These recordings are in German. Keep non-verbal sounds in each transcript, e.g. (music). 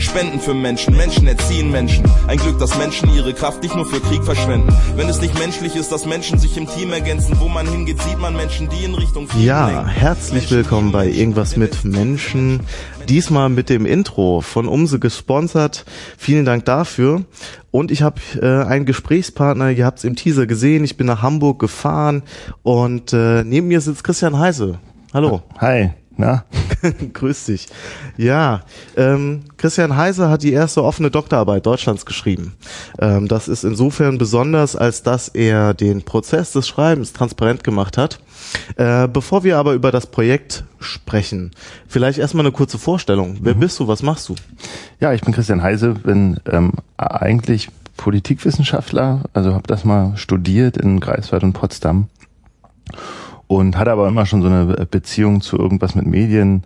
Spenden für Menschen, Menschen erziehen Menschen. Ein Glück, dass Menschen ihre Kraft nicht nur für Krieg verschwenden. Wenn es nicht menschlich ist, dass Menschen sich im Team ergänzen, wo man hingeht, sieht man Menschen, die in Richtung Frieden Ja, lenken. herzlich Menschen, willkommen bei Irgendwas mit Menschen. Diesmal mit dem Intro von Umse gesponsert. Vielen Dank dafür. Und ich habe äh, einen Gesprächspartner, ihr habt es im Teaser gesehen, ich bin nach Hamburg gefahren und äh, neben mir sitzt Christian Heise. Hallo. Hi. Na? (laughs) Grüß dich. Ja, ähm, Christian Heise hat die erste offene Doktorarbeit Deutschlands geschrieben. Ähm, das ist insofern besonders, als dass er den Prozess des Schreibens transparent gemacht hat. Äh, bevor wir aber über das Projekt sprechen, vielleicht erstmal eine kurze Vorstellung. Wer mhm. bist du? Was machst du? Ja, ich bin Christian Heise, bin ähm, eigentlich Politikwissenschaftler, also habe das mal studiert in Greifswald und Potsdam und hatte aber immer schon so eine Beziehung zu irgendwas mit Medien.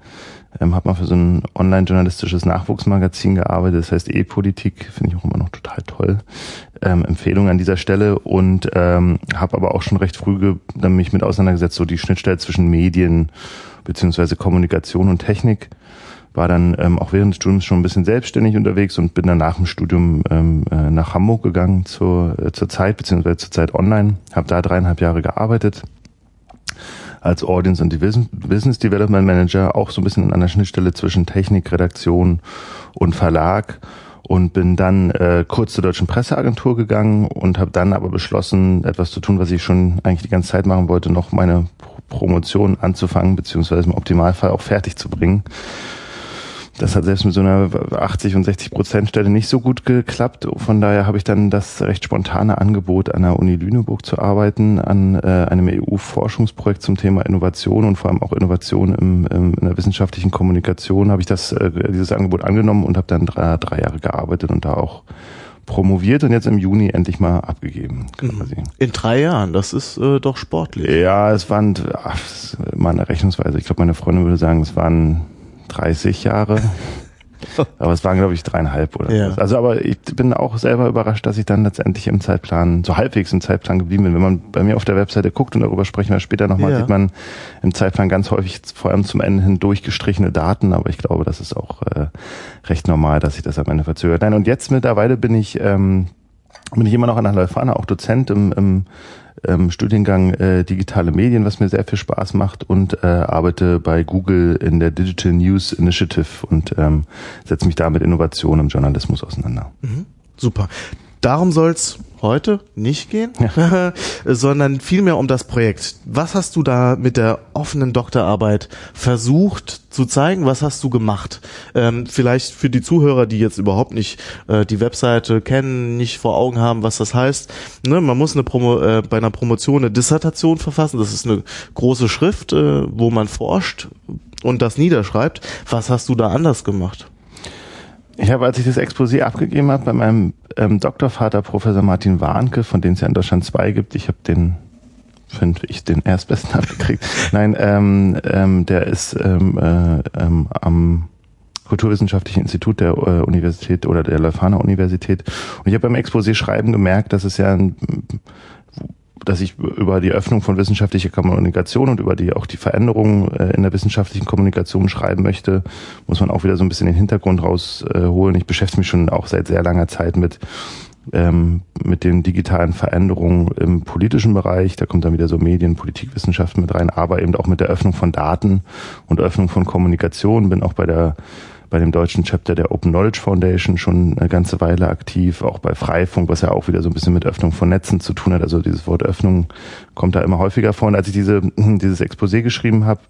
Ähm, habe mal für so ein online-journalistisches Nachwuchsmagazin gearbeitet, das heißt E-Politik, finde ich auch immer noch total toll. Ähm, Empfehlung an dieser Stelle und ähm, habe aber auch schon recht früh mich mit auseinandergesetzt, so die Schnittstelle zwischen Medien beziehungsweise Kommunikation und Technik. War dann ähm, auch während des Studiums schon ein bisschen selbstständig unterwegs und bin dann nach dem Studium ähm, äh, nach Hamburg gegangen zur, äh, zur Zeit, beziehungsweise zur Zeit online. Habe da dreieinhalb Jahre gearbeitet als Audience und Business Development Manager auch so ein bisschen an einer Schnittstelle zwischen Technik, Redaktion und Verlag und bin dann äh, kurz zur deutschen Presseagentur gegangen und habe dann aber beschlossen, etwas zu tun, was ich schon eigentlich die ganze Zeit machen wollte, noch meine Promotion anzufangen, beziehungsweise im Optimalfall auch fertig zu bringen. Das hat selbst mit so einer 80 und 60 Prozent Stelle nicht so gut geklappt. Von daher habe ich dann das recht spontane Angebot an der Uni Lüneburg zu arbeiten, an äh, einem EU-Forschungsprojekt zum Thema Innovation und vor allem auch Innovation im, im, in der wissenschaftlichen Kommunikation habe ich das, äh, dieses Angebot angenommen und habe dann drei, drei Jahre gearbeitet und da auch promoviert und jetzt im Juni endlich mal abgegeben. Quasi. In drei Jahren, das ist äh, doch sportlich. Ja, es waren, ach, das ist mal eine Rechnungsweise. Ich glaube, meine Freundin würde sagen, es waren 30 Jahre. (laughs) aber es waren, glaube ich, dreieinhalb oder ja. so. Also, aber ich bin auch selber überrascht, dass ich dann letztendlich im Zeitplan, so halbwegs im Zeitplan geblieben bin. Wenn man bei mir auf der Webseite guckt und darüber sprechen wir später nochmal, ja. sieht man im Zeitplan ganz häufig vor allem zum Ende hin durchgestrichene Daten, aber ich glaube, das ist auch äh, recht normal, dass sich das am Ende verzögert. Nein, und jetzt mittlerweile bin ich, ähm, bin ich immer noch an der Leuphana, auch Dozent im, im ähm, Studiengang äh, digitale Medien, was mir sehr viel Spaß macht und äh, arbeite bei Google in der Digital News Initiative und ähm, setze mich da mit Innovation im Journalismus auseinander. Mhm. Super. Darum soll's heute nicht gehen, ja. (laughs) sondern vielmehr um das Projekt. Was hast du da mit der offenen Doktorarbeit versucht zu zeigen? Was hast du gemacht? Ähm, vielleicht für die Zuhörer, die jetzt überhaupt nicht äh, die Webseite kennen, nicht vor Augen haben, was das heißt. Ne, man muss eine Promo, äh, bei einer Promotion eine Dissertation verfassen. Das ist eine große Schrift, äh, wo man forscht und das niederschreibt. Was hast du da anders gemacht? Ich habe, als ich das Exposé abgegeben habe, bei meinem ähm, Doktorvater Professor Martin Warnke, von dem es ja in Deutschland zwei gibt, ich habe den finde ich den erstbesten (laughs) abgekriegt. Nein, ähm, ähm, der ist ähm, äh, ähm, am Kulturwissenschaftlichen Institut der äh, Universität oder der Leuphana Universität. Und ich habe beim Exposé schreiben gemerkt, dass es ja ein dass ich über die Öffnung von wissenschaftlicher Kommunikation und über die auch die Veränderungen äh, in der wissenschaftlichen Kommunikation schreiben möchte, muss man auch wieder so ein bisschen den Hintergrund rausholen. Ich beschäftige mich schon auch seit sehr langer Zeit mit ähm, mit den digitalen Veränderungen im politischen Bereich. Da kommt dann wieder so Medien, Politikwissenschaften mit rein, aber eben auch mit der Öffnung von Daten und Öffnung von Kommunikation. Bin auch bei der bei dem deutschen Chapter der Open Knowledge Foundation schon eine ganze Weile aktiv, auch bei Freifunk, was ja auch wieder so ein bisschen mit Öffnung von Netzen zu tun hat. Also dieses Wort Öffnung kommt da immer häufiger vor. Und als ich diese, (clears throat) dieses Exposé geschrieben habe,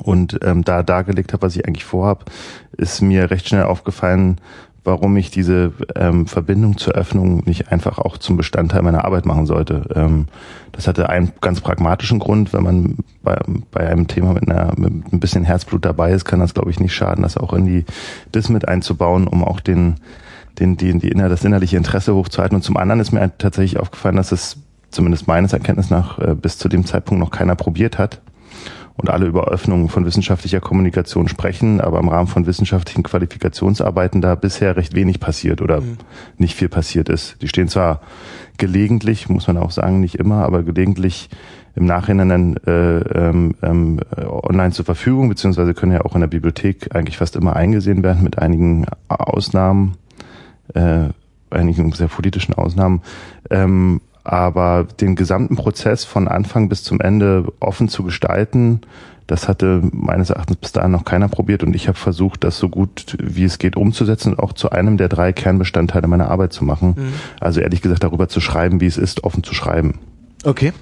und ähm, da dargelegt habe, was ich eigentlich vorhab, ist mir recht schnell aufgefallen, warum ich diese ähm, Verbindung zur Öffnung nicht einfach auch zum Bestandteil meiner Arbeit machen sollte. Ähm, das hatte einen ganz pragmatischen Grund. Wenn man bei, bei einem Thema mit, einer, mit ein bisschen Herzblut dabei ist, kann das, glaube ich, nicht schaden, das auch in die DIS mit einzubauen, um auch den, den, die, die, das innerliche Interesse hochzuhalten. Und zum anderen ist mir tatsächlich aufgefallen, dass es zumindest meines Erkenntnisses nach äh, bis zu dem Zeitpunkt noch keiner probiert hat und alle über Öffnungen von wissenschaftlicher Kommunikation sprechen, aber im Rahmen von wissenschaftlichen Qualifikationsarbeiten da bisher recht wenig passiert oder mhm. nicht viel passiert ist. Die stehen zwar gelegentlich, muss man auch sagen, nicht immer, aber gelegentlich im Nachhinein dann äh, ähm, ähm, online zur Verfügung, beziehungsweise können ja auch in der Bibliothek eigentlich fast immer eingesehen werden, mit einigen Ausnahmen, äh, einigen sehr politischen Ausnahmen. Ähm, aber den gesamten Prozess von Anfang bis zum Ende offen zu gestalten, das hatte meines Erachtens bis dahin noch keiner probiert und ich habe versucht, das so gut wie es geht umzusetzen und auch zu einem der drei Kernbestandteile meiner Arbeit zu machen. Mhm. Also ehrlich gesagt darüber zu schreiben, wie es ist, offen zu schreiben. Okay.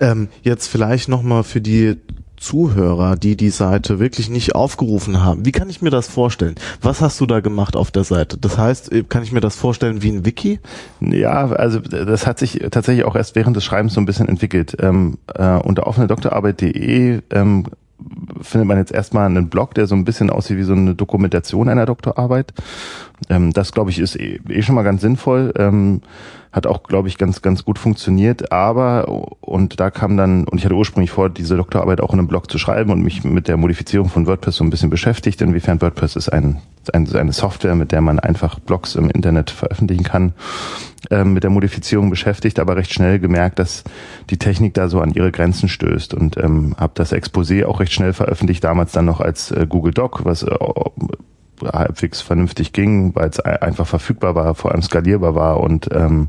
Ähm, jetzt vielleicht nochmal für die Zuhörer, die die Seite wirklich nicht aufgerufen haben. Wie kann ich mir das vorstellen? Was hast du da gemacht auf der Seite? Das heißt, äh, kann ich mir das vorstellen wie ein Wiki? Ja, also das hat sich tatsächlich auch erst während des Schreibens so ein bisschen entwickelt. Ähm, äh, unter offenedoktorarbeit.de ähm, findet man jetzt erstmal einen Blog, der so ein bisschen aussieht wie so eine Dokumentation einer Doktorarbeit. Ähm, das, glaube ich, ist eh, eh, schon mal ganz sinnvoll. Ähm, hat auch, glaube ich, ganz, ganz gut funktioniert. Aber, und da kam dann, und ich hatte ursprünglich vor, diese Doktorarbeit auch in einem Blog zu schreiben und mich mit der Modifizierung von WordPress so ein bisschen beschäftigt. Inwiefern WordPress ist ein, ein eine Software, mit der man einfach Blogs im Internet veröffentlichen kann, ähm, mit der Modifizierung beschäftigt, aber recht schnell gemerkt, dass die Technik da so an ihre Grenzen stößt und ähm, habe das Exposé auch recht schnell veröffentlicht, damals dann noch als äh, Google Doc, was äh, halbwegs vernünftig ging, weil es einfach verfügbar war, vor allem skalierbar war und ähm,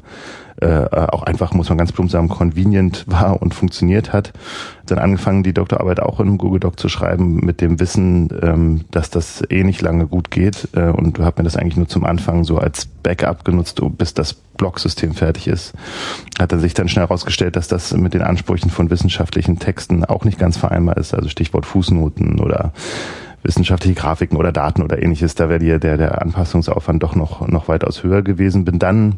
äh, auch einfach, muss man ganz plump sagen, convenient war und funktioniert hat. Dann angefangen, die Doktorarbeit auch in Google Doc zu schreiben, mit dem Wissen, ähm, dass das eh nicht lange gut geht äh, und habe mir das eigentlich nur zum Anfang so als Backup genutzt, bis das Blog-System fertig ist. Hat dann sich dann schnell herausgestellt, dass das mit den Ansprüchen von wissenschaftlichen Texten auch nicht ganz vereinbar ist, also Stichwort Fußnoten oder wissenschaftliche Grafiken oder Daten oder ähnliches, da wäre der, der Anpassungsaufwand doch noch, noch weitaus höher gewesen. Bin dann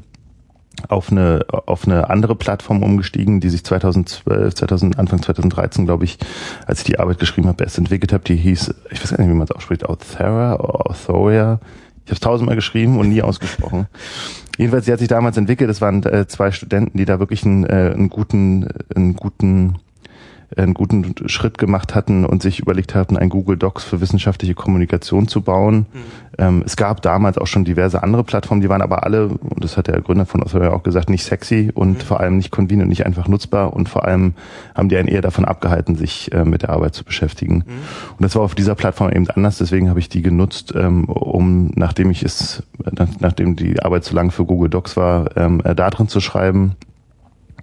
auf eine, auf eine andere Plattform umgestiegen, die sich 2012, 2000, Anfang 2013, glaube ich, als ich die Arbeit geschrieben habe, erst entwickelt habe. Die hieß, ich weiß gar nicht, wie man es ausspricht, Authera oder Authoria. Ich habe es tausendmal geschrieben und nie ausgesprochen. (laughs) Jedenfalls, sie hat sich damals entwickelt. Es waren äh, zwei Studenten, die da wirklich einen, äh, einen guten, einen guten einen guten Schritt gemacht hatten und sich überlegt hatten, ein Google Docs für wissenschaftliche Kommunikation zu bauen. Mhm. Ähm, es gab damals auch schon diverse andere Plattformen, die waren aber alle, und das hat der Gründer von Authority auch gesagt, nicht sexy und mhm. vor allem nicht convenient und nicht einfach nutzbar und vor allem haben die einen eher davon abgehalten, sich äh, mit der Arbeit zu beschäftigen. Mhm. Und das war auf dieser Plattform eben anders, deswegen habe ich die genutzt, ähm, um, nachdem ich es, nachdem die Arbeit zu lang für Google Docs war, ähm, äh, da drin zu schreiben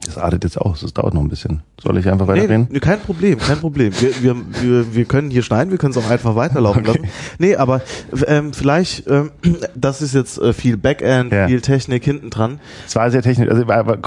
das artet jetzt aus, das dauert noch ein bisschen. Soll ich einfach weiterreden? Nee, kein Problem, kein Problem. Wir, wir, wir, wir können hier schneiden, wir können es auch einfach weiterlaufen okay. lassen. Nee, aber ähm, vielleicht, ähm, das ist jetzt äh, viel Backend, ja. viel Technik hinten dran. Es war sehr technisch, also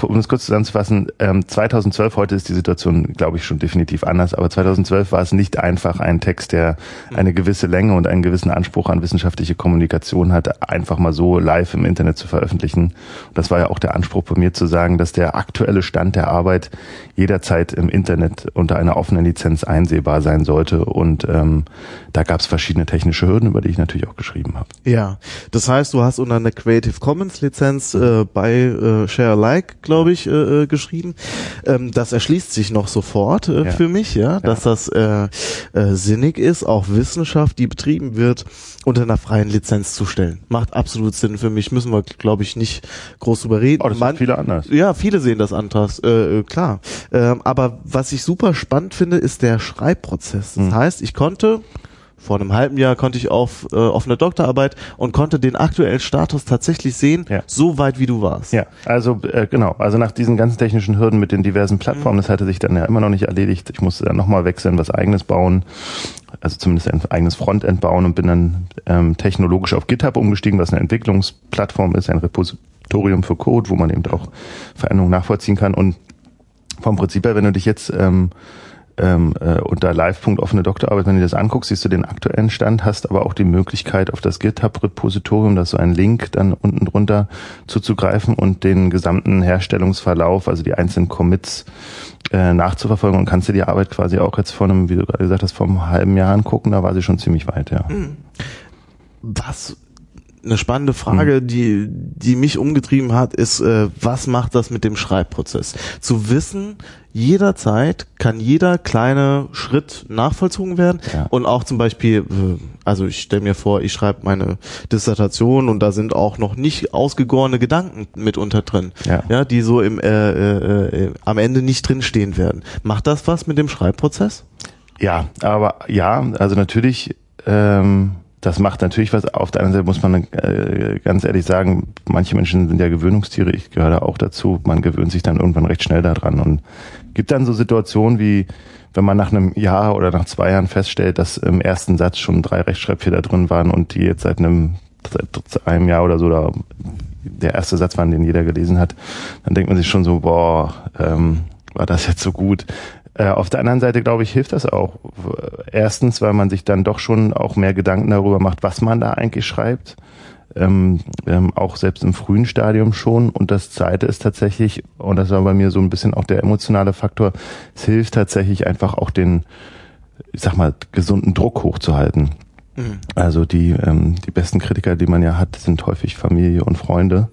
um es kurz zusammenzufassen, ähm, 2012, heute ist die Situation, glaube ich, schon definitiv anders, aber 2012 war es nicht einfach, einen Text, der eine gewisse Länge und einen gewissen Anspruch an wissenschaftliche Kommunikation hat, einfach mal so live im Internet zu veröffentlichen. Und das war ja auch der Anspruch bei mir zu sagen, dass der aktuelle Stand der Arbeit jederzeit im Internet unter einer offenen Lizenz einsehbar sein sollte. Und ähm, da gab es verschiedene technische Hürden, über die ich natürlich auch geschrieben habe. Ja, das heißt, du hast unter einer Creative Commons Lizenz äh, bei äh, Share Alike, glaube ich, äh, äh, geschrieben. Ähm, das erschließt sich noch sofort äh, ja. für mich, ja, dass ja. das äh, äh, sinnig ist, auch Wissenschaft, die betrieben wird, unter einer freien Lizenz zu stellen. Macht absolut Sinn für mich. Müssen wir, glaube ich, nicht groß drüber reden. Oh, das Man, viele anders. Ja, viele sehen das anders, äh, äh, klar. Ähm, aber was ich super spannend finde, ist der Schreibprozess. Das mhm. heißt, ich konnte vor einem halben Jahr konnte ich auf äh, auf eine Doktorarbeit und konnte den aktuellen Status tatsächlich sehen, ja. so weit wie du warst. Ja, also äh, genau, also nach diesen ganzen technischen Hürden mit den diversen Plattformen, mhm. das hatte sich dann ja immer noch nicht erledigt. Ich musste dann nochmal wechseln, was eigenes bauen, also zumindest ein eigenes Frontend bauen und bin dann ähm, technologisch auf GitHub umgestiegen, was eine Entwicklungsplattform ist, ein Repositorium für Code, wo man eben auch Veränderungen nachvollziehen kann und vom Prinzip her, wenn du dich jetzt ähm, ähm, äh, unter live.offene Doktorarbeit, wenn du das anguckst, siehst du den aktuellen Stand, hast aber auch die Möglichkeit auf das GitHub-Repositorium, das so ein Link dann unten drunter zuzugreifen und den gesamten Herstellungsverlauf, also die einzelnen Commits äh, nachzuverfolgen und kannst dir die Arbeit quasi auch jetzt vor einem, wie du gerade gesagt hast, vor einem halben Jahr angucken, da war sie schon ziemlich weit, ja. Hm. Was eine spannende Frage, mhm. die, die mich umgetrieben hat, ist, äh, was macht das mit dem Schreibprozess? Zu wissen, jederzeit kann jeder kleine Schritt nachvollzogen werden ja. und auch zum Beispiel, äh, also ich stelle mir vor, ich schreibe meine Dissertation und da sind auch noch nicht ausgegorene Gedanken mitunter drin, ja, ja die so im äh, äh, äh, am Ende nicht drinstehen werden. Macht das was mit dem Schreibprozess? Ja, aber ja, also natürlich ähm, das macht natürlich was. Auf der anderen Seite muss man äh, ganz ehrlich sagen, manche Menschen sind ja Gewöhnungstiere, ich gehöre da auch dazu. Man gewöhnt sich dann irgendwann recht schnell daran und gibt dann so Situationen wie, wenn man nach einem Jahr oder nach zwei Jahren feststellt, dass im ersten Satz schon drei Rechtschreibfehler drin waren und die jetzt seit einem, seit einem Jahr oder so da der erste Satz waren, den jeder gelesen hat, dann denkt man sich schon so, boah, ähm, war das jetzt so gut? Äh, auf der anderen Seite, glaube ich, hilft das auch. Erstens, weil man sich dann doch schon auch mehr Gedanken darüber macht, was man da eigentlich schreibt. Ähm, ähm, auch selbst im frühen Stadium schon. Und das Zweite ist tatsächlich, und das war bei mir so ein bisschen auch der emotionale Faktor, es hilft tatsächlich einfach auch den, ich sag mal, gesunden Druck hochzuhalten. Mhm. Also die, ähm, die besten Kritiker, die man ja hat, sind häufig Familie und Freunde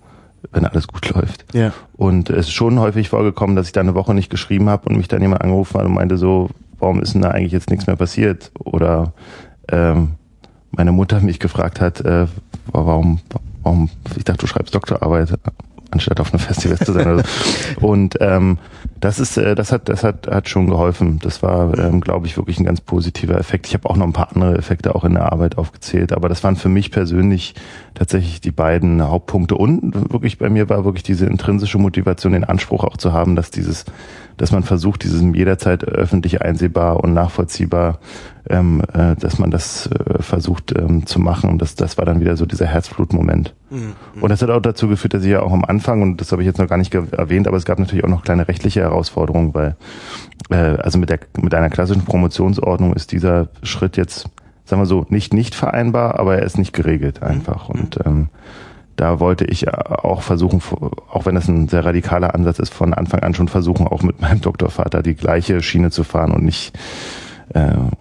wenn alles gut läuft. Ja. Und es ist schon häufig vorgekommen, dass ich da eine Woche nicht geschrieben habe und mich dann jemand angerufen hat und meinte so, warum ist denn da eigentlich jetzt nichts mehr passiert? Oder ähm, meine Mutter mich gefragt hat, äh, warum, warum, ich dachte, du schreibst Doktorarbeit anstatt auf einem Festival zu sein. Also. (laughs) Und ähm, das ist, äh, das hat, das hat, hat schon geholfen. Das war, ähm, glaube ich, wirklich ein ganz positiver Effekt. Ich habe auch noch ein paar andere Effekte auch in der Arbeit aufgezählt, aber das waren für mich persönlich tatsächlich die beiden Hauptpunkte. Und wirklich bei mir war wirklich diese intrinsische Motivation, den Anspruch auch zu haben, dass dieses dass man versucht, dieses jederzeit öffentlich einsehbar und nachvollziehbar, ähm, äh, dass man das äh, versucht ähm, zu machen. Und das, das war dann wieder so dieser Herzblutmoment. Mhm. Und das hat auch dazu geführt, dass ich ja auch am Anfang, und das habe ich jetzt noch gar nicht erwähnt, aber es gab natürlich auch noch kleine rechtliche Herausforderungen, weil äh, also mit der mit einer klassischen Promotionsordnung ist dieser Schritt jetzt, sagen wir so, nicht nicht vereinbar, aber er ist nicht geregelt einfach. Mhm. Und ähm, da wollte ich auch versuchen, auch wenn das ein sehr radikaler Ansatz ist, von Anfang an schon versuchen, auch mit meinem Doktorvater die gleiche Schiene zu fahren und nicht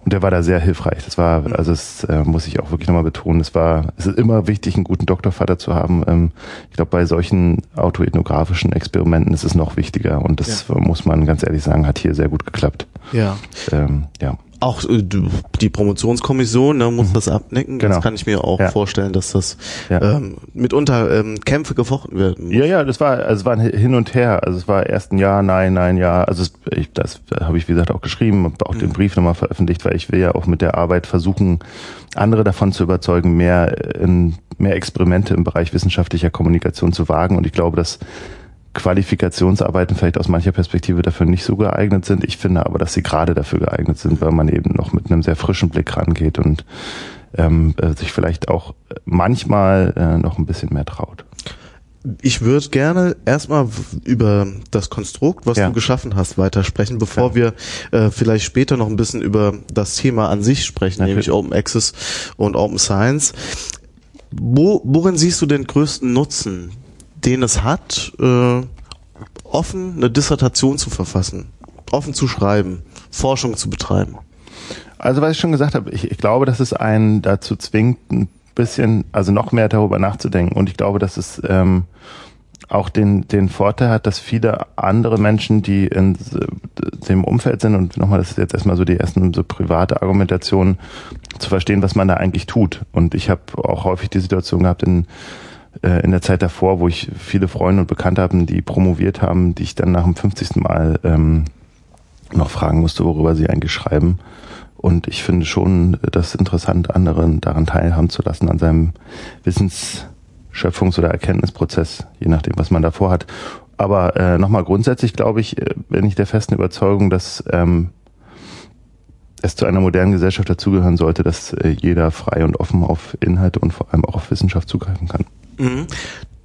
und der war da sehr hilfreich. Das war, also das äh, muss ich auch wirklich nochmal betonen, es war, es ist immer wichtig, einen guten Doktorvater zu haben. Ähm, ich glaube, bei solchen autoethnografischen Experimenten ist es noch wichtiger und das ja. muss man ganz ehrlich sagen, hat hier sehr gut geklappt. Ja. Ähm, ja auch äh, die Promotionskommission ne, muss mhm. das abnicken. Genau. Das kann ich mir auch ja. vorstellen, dass das ja. ähm, mitunter ähm, Kämpfe gefochten werden. Ja, ja, das war, also es war hin und her. Also es war erst ein Ja, nein, nein, ja. Also es, ich, das habe ich wie gesagt auch geschrieben, habe auch mhm. den Brief nochmal veröffentlicht, weil ich will ja auch mit der Arbeit versuchen, andere davon zu überzeugen, mehr in mehr Experimente im Bereich wissenschaftlicher Kommunikation zu wagen. Und ich glaube, dass Qualifikationsarbeiten vielleicht aus mancher Perspektive dafür nicht so geeignet sind. Ich finde aber, dass sie gerade dafür geeignet sind, weil man eben noch mit einem sehr frischen Blick rangeht und ähm, äh, sich vielleicht auch manchmal äh, noch ein bisschen mehr traut. Ich würde gerne erstmal über das Konstrukt, was ja. du geschaffen hast, weitersprechen, bevor ja. wir äh, vielleicht später noch ein bisschen über das Thema an sich sprechen, Natürlich. nämlich Open Access und Open Science. Wo, worin siehst du den größten Nutzen den es hat, äh, offen eine Dissertation zu verfassen, offen zu schreiben, Forschung zu betreiben? Also was ich schon gesagt habe, ich, ich glaube, dass es einen dazu zwingt, ein bisschen, also noch mehr darüber nachzudenken. Und ich glaube, dass es ähm, auch den, den Vorteil hat, dass viele andere Menschen, die in dem Umfeld sind, und nochmal, das ist jetzt erstmal so die ersten so private Argumentationen, zu verstehen, was man da eigentlich tut. Und ich habe auch häufig die Situation gehabt in in der Zeit davor, wo ich viele Freunde und Bekannte haben, die promoviert haben, die ich dann nach dem 50. Mal ähm, noch fragen musste, worüber sie eigentlich schreiben. Und ich finde schon das interessant, anderen daran teilhaben zu lassen, an seinem Wissensschöpfungs- oder Erkenntnisprozess, je nachdem, was man davor hat. Aber äh, nochmal grundsätzlich glaube ich, äh, bin ich der festen Überzeugung, dass ähm, es zu einer modernen Gesellschaft dazugehören sollte, dass äh, jeder frei und offen auf Inhalte und vor allem auch auf Wissenschaft zugreifen kann. Mhm.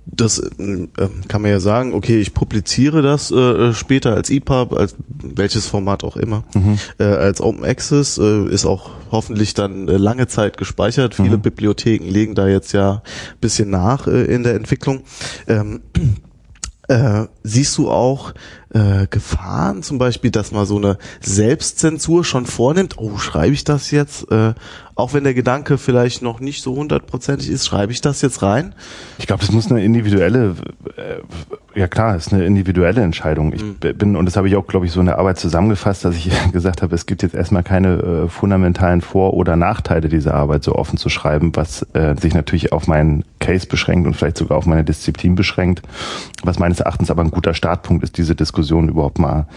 Das äh, kann man ja sagen, okay, ich publiziere das äh, später als EPUB, als welches Format auch immer, mhm. äh, als Open Access, äh, ist auch hoffentlich dann äh, lange Zeit gespeichert. Viele mhm. Bibliotheken legen da jetzt ja bisschen nach äh, in der Entwicklung. Ähm, (clears throat) äh, siehst du auch äh, Gefahren, zum Beispiel, dass man so eine Selbstzensur schon vornimmt? Oh, schreibe ich das jetzt? Äh, auch wenn der Gedanke vielleicht noch nicht so hundertprozentig ist, schreibe ich das jetzt rein? Ich glaube, das muss eine individuelle, äh, ja klar, ist eine individuelle Entscheidung. Ich mhm. bin, und das habe ich auch, glaube ich, so in der Arbeit zusammengefasst, dass ich (laughs) gesagt habe, es gibt jetzt erstmal keine äh, fundamentalen Vor- oder Nachteile dieser Arbeit so offen zu schreiben, was äh, sich natürlich auf meinen Case beschränkt und vielleicht sogar auf meine Disziplin beschränkt, was meines Erachtens aber ein guter Startpunkt ist, diese Diskussion überhaupt mal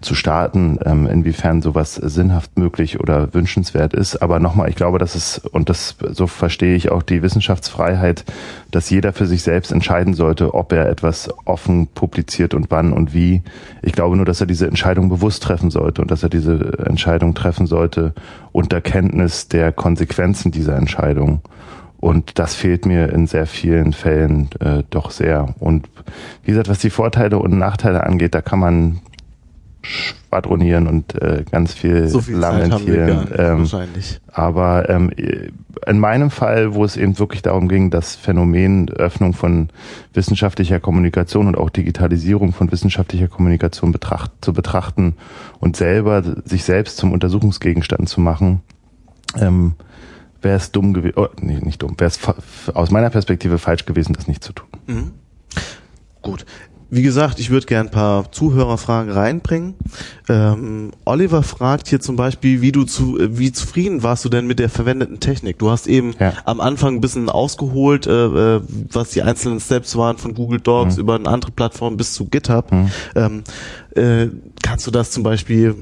zu starten, ähm, inwiefern sowas sinnhaft möglich oder wünschenswert ist. Aber nochmal, ich glaube, glaube, dass es, und das, so verstehe ich auch die Wissenschaftsfreiheit, dass jeder für sich selbst entscheiden sollte, ob er etwas offen publiziert und wann und wie. Ich glaube nur, dass er diese Entscheidung bewusst treffen sollte und dass er diese Entscheidung treffen sollte unter Kenntnis der Konsequenzen dieser Entscheidung. Und das fehlt mir in sehr vielen Fällen äh, doch sehr. Und wie gesagt, was die Vorteile und Nachteile angeht, da kann man schwadronieren und äh, ganz viel, so viel lamentieren. ähm, wahrscheinlich. Aber ähm, in meinem Fall, wo es eben wirklich darum ging, das Phänomen Öffnung von wissenschaftlicher Kommunikation und auch Digitalisierung von wissenschaftlicher Kommunikation betracht, zu betrachten und selber sich selbst zum Untersuchungsgegenstand zu machen, ähm, wäre es dumm gewesen, oh, nee, nicht dumm, wäre es aus meiner Perspektive falsch gewesen, das nicht zu tun. Mhm. Gut. Wie gesagt, ich würde gern ein paar Zuhörerfragen reinbringen. Ähm, Oliver fragt hier zum Beispiel, wie du zu, wie zufrieden warst du denn mit der verwendeten Technik? Du hast eben ja. am Anfang ein bisschen ausgeholt, äh, äh was die einzelnen Steps waren von Google Docs mhm. über eine andere Plattform bis zu GitHub. Mhm. Ähm, äh, kannst du das zum Beispiel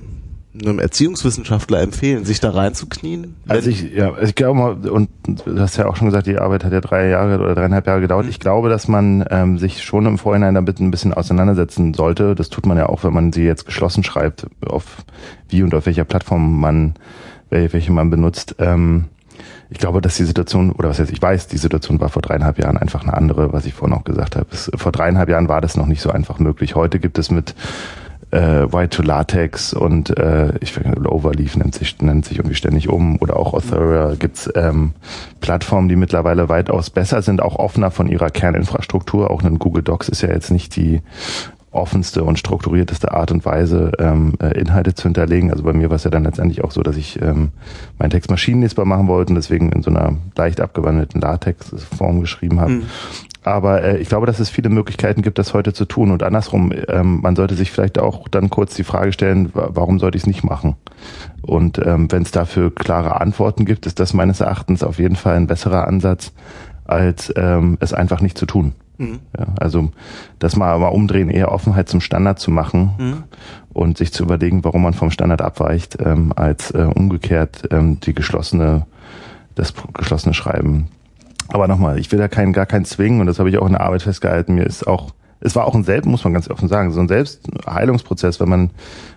einem Erziehungswissenschaftler empfehlen, sich da reinzuknien? Also ich, ja, ich glaube mal, und du hast ja auch schon gesagt, die Arbeit hat ja drei Jahre oder dreieinhalb Jahre gedauert. Mhm. Ich glaube, dass man ähm, sich schon im Vorhinein damit ein bisschen auseinandersetzen sollte. Das tut man ja auch, wenn man sie jetzt geschlossen schreibt, auf wie und auf welcher Plattform man, welche man benutzt. Ähm, ich glaube, dass die Situation, oder was jetzt ich weiß, die Situation war vor dreieinhalb Jahren einfach eine andere, was ich vorhin auch gesagt habe. Es, vor dreieinhalb Jahren war das noch nicht so einfach möglich. Heute gibt es mit äh, White to Latex und äh, ich finde Overleaf nennt sich nennt sich irgendwie ständig um oder auch Authora gibt's ähm, Plattformen, die mittlerweile weitaus besser sind, auch offener von ihrer Kerninfrastruktur. Auch ein Google Docs ist ja jetzt nicht die offenste und strukturierteste Art und Weise, ähm, äh, Inhalte zu hinterlegen. Also bei mir war es ja dann letztendlich auch so, dass ich ähm, meinen Text maschinenlesbar machen wollte und deswegen in so einer leicht abgewandelten Latex-Form geschrieben habe. Mhm. Aber äh, ich glaube, dass es viele Möglichkeiten gibt, das heute zu tun. Und andersrum, ähm, man sollte sich vielleicht auch dann kurz die Frage stellen, warum sollte ich es nicht machen? Und ähm, wenn es dafür klare Antworten gibt, ist das meines Erachtens auf jeden Fall ein besserer Ansatz, als ähm, es einfach nicht zu tun. Mhm. Ja, also das mal, mal umdrehen, eher Offenheit zum Standard zu machen mhm. und sich zu überlegen, warum man vom Standard abweicht, ähm, als äh, umgekehrt ähm, die geschlossene, das geschlossene Schreiben aber nochmal, ich will da keinen, gar keinen zwingen und das habe ich auch in der Arbeit festgehalten. Mir ist auch, es war auch ein Selbst, muss man ganz offen sagen, so ein Selbstheilungsprozess, wenn man,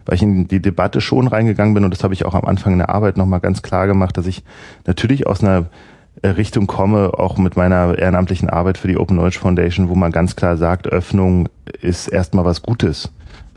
weil ich in die Debatte schon reingegangen bin und das habe ich auch am Anfang in der Arbeit nochmal ganz klar gemacht, dass ich natürlich aus einer Richtung komme, auch mit meiner ehrenamtlichen Arbeit für die Open Knowledge Foundation, wo man ganz klar sagt, Öffnung ist erstmal was Gutes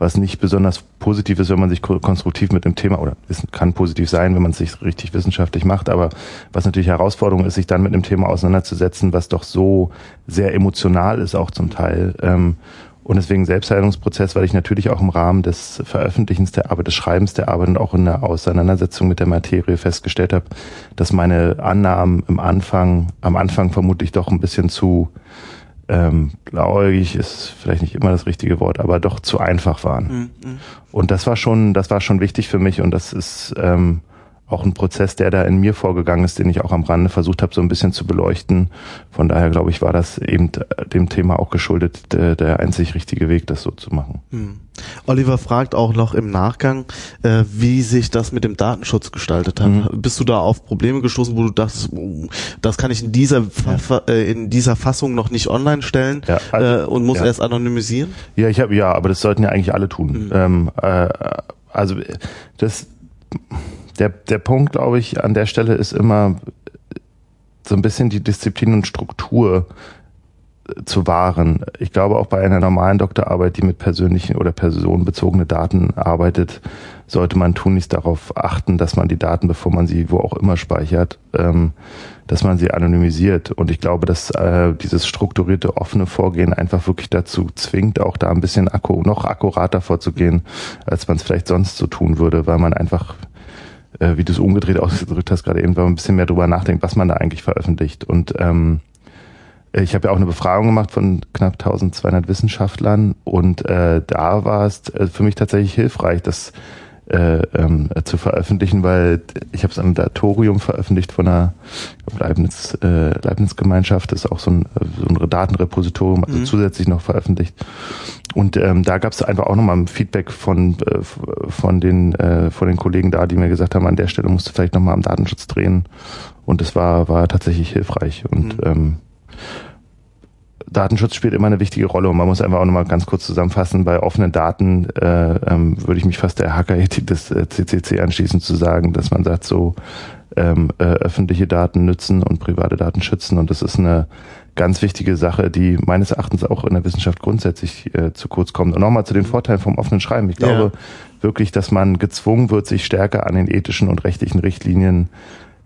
was nicht besonders positiv ist, wenn man sich konstruktiv mit dem Thema, oder es kann positiv sein, wenn man es sich richtig wissenschaftlich macht, aber was natürlich Herausforderung ist, sich dann mit dem Thema auseinanderzusetzen, was doch so sehr emotional ist auch zum Teil. Ähm, und deswegen Selbstheilungsprozess, weil ich natürlich auch im Rahmen des Veröffentlichens der Arbeit, des Schreibens der Arbeit und auch in der Auseinandersetzung mit der Materie festgestellt habe, dass meine Annahmen im Anfang, am Anfang vermutlich doch ein bisschen zu ähm, blauäugig ist vielleicht nicht immer das richtige Wort, aber doch zu einfach waren. Mhm. mhm. Und das war schon, das war schon wichtig für mich und das ist ähm, auch ein Prozess, der da in mir vorgegangen ist, den ich auch am Rande versucht habe, so ein bisschen zu beleuchten. Von daher glaube ich, war das eben dem Thema auch geschuldet, der, der einzig richtige Weg, das so zu machen. Hm. Oliver fragt auch noch im Nachgang, äh, wie sich das mit dem Datenschutz gestaltet hat. Mhm. Bist du da auf Probleme gestoßen, wo du dachtest, oh, das kann ich in dieser ja. äh, in dieser Fassung noch nicht online stellen ja, also, äh, und muss ja. erst anonymisieren? Ja, ich habe ja, aber das sollten ja eigentlich alle tun. Mhm. Ähm, äh, also das der, der Punkt, glaube ich, an der Stelle ist immer so ein bisschen die Disziplin und Struktur zu wahren. Ich glaube auch bei einer normalen Doktorarbeit, die mit persönlichen oder personenbezogenen Daten arbeitet, sollte man tunlichst darauf achten, dass man die Daten, bevor man sie wo auch immer speichert, ähm, dass man sie anonymisiert. Und ich glaube, dass äh, dieses strukturierte, offene Vorgehen einfach wirklich dazu zwingt, auch da ein bisschen akku noch akkurater vorzugehen, als man es vielleicht sonst so tun würde, weil man einfach äh, wie du es umgedreht ausgedrückt hast, gerade eben, weil man ein bisschen mehr drüber nachdenkt, was man da eigentlich veröffentlicht. Und ähm, ich habe ja auch eine Befragung gemacht von knapp 1200 Wissenschaftlern und äh, da war es äh, für mich tatsächlich hilfreich, das äh, ähm, zu veröffentlichen, weil ich habe es am Datorium veröffentlicht von einer Leibniz, äh, Leibniz-Gemeinschaft, das ist auch so ein, so ein Datenrepositorium, also mhm. zusätzlich noch veröffentlicht. Und ähm, da gab es einfach auch nochmal ein Feedback von, äh, von, den, äh, von den Kollegen da, die mir gesagt haben, an der Stelle musst du vielleicht nochmal am Datenschutz drehen. Und das war, war tatsächlich hilfreich. Und mhm. ähm, Datenschutz spielt immer eine wichtige Rolle und man muss einfach auch nochmal ganz kurz zusammenfassen, bei offenen Daten äh, ähm, würde ich mich fast der Hackerethik des äh, CCC anschließen zu sagen, dass man sagt, so ähm, äh, öffentliche Daten nützen und private Daten schützen und das ist eine ganz wichtige Sache, die meines Erachtens auch in der Wissenschaft grundsätzlich äh, zu kurz kommt. Und nochmal zu den Vorteilen vom offenen Schreiben. Ich glaube ja. wirklich, dass man gezwungen wird, sich stärker an den ethischen und rechtlichen Richtlinien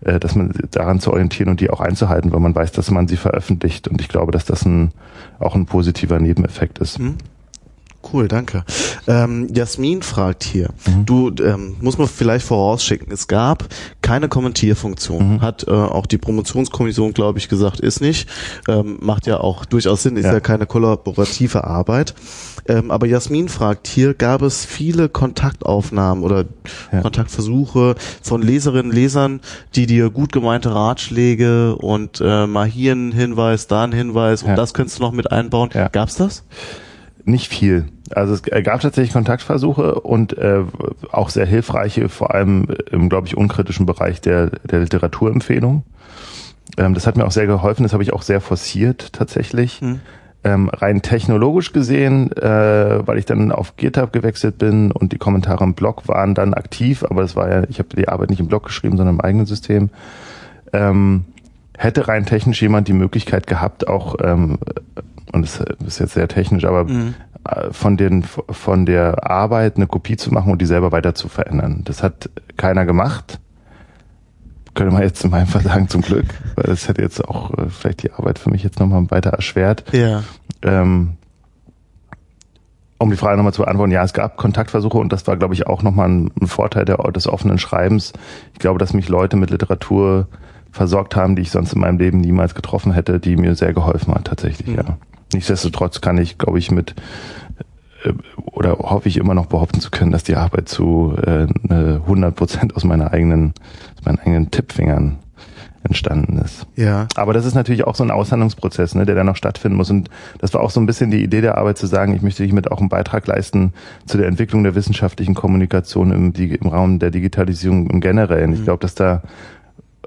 äh, dass man daran zu orientieren und die auch einzuhalten, weil man weiß, dass man sie veröffentlicht. Und ich glaube, dass das ein, auch ein positiver Nebeneffekt ist. Mhm. Cool, danke. Ähm, Jasmin fragt hier, mhm. du ähm, muss man vielleicht vorausschicken, es gab keine Kommentierfunktion. Mhm. Hat äh, auch die Promotionskommission, glaube ich, gesagt, ist nicht. Ähm, macht ja auch durchaus Sinn, ist ja, ja keine kollaborative Arbeit. Ähm, aber Jasmin fragt hier, gab es viele Kontaktaufnahmen oder ja. Kontaktversuche von Leserinnen, Lesern, die dir gut gemeinte Ratschläge und äh, mal hier ein Hinweis, da ein Hinweis und das könntest du noch mit einbauen. Ja. Gab's das? Nicht viel. Also es gab tatsächlich Kontaktversuche und äh, auch sehr hilfreiche, vor allem im, glaube ich, unkritischen Bereich der, der Literaturempfehlung. Ähm, das hat mir auch sehr geholfen, das habe ich auch sehr forciert tatsächlich. Hm. Ähm, rein technologisch gesehen, äh, weil ich dann auf GitHub gewechselt bin und die Kommentare im Blog waren dann aktiv, aber das war ja, ich habe die Arbeit nicht im Blog geschrieben, sondern im eigenen System. Ähm, hätte rein technisch jemand die Möglichkeit gehabt, auch ähm, und das ist jetzt sehr technisch, aber mhm. Äh, von den von der Arbeit eine Kopie zu machen und die selber weiter zu verändern. Das hat keiner gemacht. Könnte man jetzt in meinem Fall sagen, zum Glück, weil das hätte jetzt auch äh, vielleicht die Arbeit für mich jetzt nochmal weiter erschwert. Ja. Ähm, um die Frage nochmal zu beantworten, ja, es gab Kontaktversuche und das war, glaube ich, auch nochmal ein, ein Vorteil der, des offenen Schreibens. Ich glaube, dass mich Leute mit Literatur versorgt haben, die ich sonst in meinem Leben niemals getroffen hätte, die mir sehr geholfen hat tatsächlich, mhm. ja. Nichtsdestotrotz kann ich, glaube ich, mit äh, oder hoffe ich immer noch behaupten zu können, dass die Arbeit zu äh, 100 Prozent aus meiner eigenen, aus meinen eigenen Tippfingern entstanden ist. Ja. Aber das ist natürlich auch so ein Aushandlungsprozess, ne, der da noch stattfinden muss. Und das war auch so ein bisschen die Idee der Arbeit zu sagen, ich möchte hiermit auch einen Beitrag leisten zu der Entwicklung der wissenschaftlichen Kommunikation im, im Raum der Digitalisierung im Generellen. Ich mhm. glaube, dass da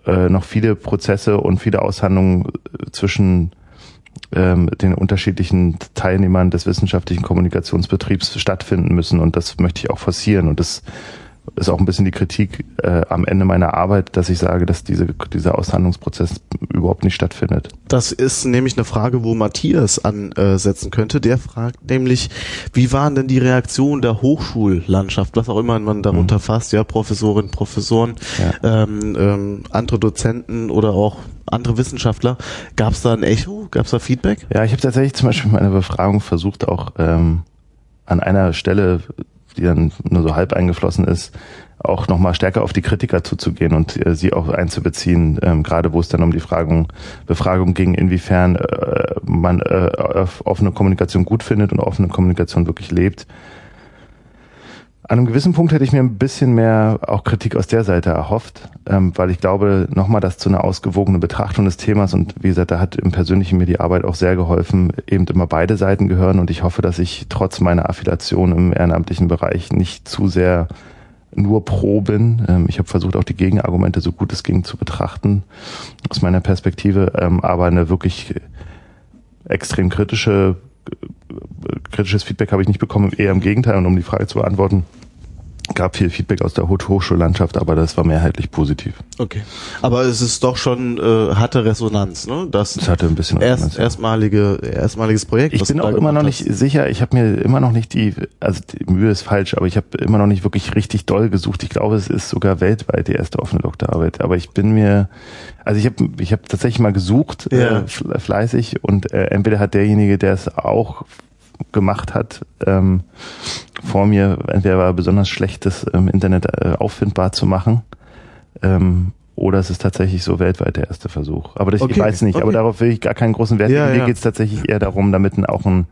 äh, noch viele Prozesse und viele Aushandlungen zwischen ähm, den unterschiedlichen Teilnehmern des wissenschaftlichen Kommunikationsbetriebs stattfinden müssen. Und das möchte ich auch forcieren. Und das ist auch ein bisschen die Kritik äh, am Ende meiner Arbeit, dass ich sage, dass diese, dieser Aushandlungsprozess überhaupt nicht stattfindet. Das ist nämlich eine Frage, wo Matthias ansetzen könnte. Der fragt nämlich, wie waren denn die Reaktionen der Hochschullandschaft, was auch immer man darunter mhm. fasst, ja, Professorinnen, Professoren, ja. ähm, ähm, andere Dozenten oder auch andere Wissenschaftler. Gab es da ein Echo? Gab es da Feedback? Ja, ich habe tatsächlich zum Beispiel in meiner Befragung versucht, auch ähm, an einer Stelle, die dann nur so halb eingeflossen ist, auch nochmal stärker auf die Kritiker zuzugehen und äh, sie auch einzubeziehen, ähm, gerade wo es dann um die Fragen, Befragung ging, inwiefern äh, man äh, offene Kommunikation gut findet und offene Kommunikation wirklich lebt an einem gewissen Punkt hätte ich mir ein bisschen mehr auch Kritik aus der Seite erhofft, ähm, weil ich glaube, nochmal das zu einer ausgewogenen Betrachtung des Themas und wie gesagt, da hat im Persönlichen mir die Arbeit auch sehr geholfen, eben immer beide Seiten gehören und ich hoffe, dass ich trotz meiner Affiliation im ehrenamtlichen Bereich nicht zu sehr nur pro bin. Ähm, ich habe versucht, auch die Gegenargumente so gut es ging zu betrachten aus meiner Perspektive, ähm, aber eine wirklich extrem kritische kritisches Feedback habe ich nicht bekommen, eher im Gegenteil. Und um die Frage zu beantworten, gab viel Feedback aus der Hochschullandschaft, aber das war mehrheitlich positiv. Okay. Aber es ist doch schon, äh, hatte Resonanz, ne? Das Es hatte ein bisschen erst, erstmalige, erstmaliges Projekt. Ich bin auch immer noch nicht hast. sicher, ich habe mir immer noch nicht die, also die Mühe ist falsch, aber ich habe immer noch nicht wirklich richtig doll gesucht. Ich glaube, es ist sogar weltweit die erste offene Doktorarbeit. Aber ich bin mir, also ich habe ich hab tatsächlich mal gesucht, Ja. äh, fle- fleißig und äh, entweder hat derjenige, der es auch gemacht hat, ähm, vor mir, entweder war er besonders schlecht, das im Internet äh, auffindbar zu machen, ähm, oder es ist tatsächlich so weltweit der erste Versuch. Aber das, ich Okay, weiß nicht, aber okay. darauf will ich gar keinen großen Wert Ja, legen. Mir ja. geht es tatsächlich eher darum, damit auch ein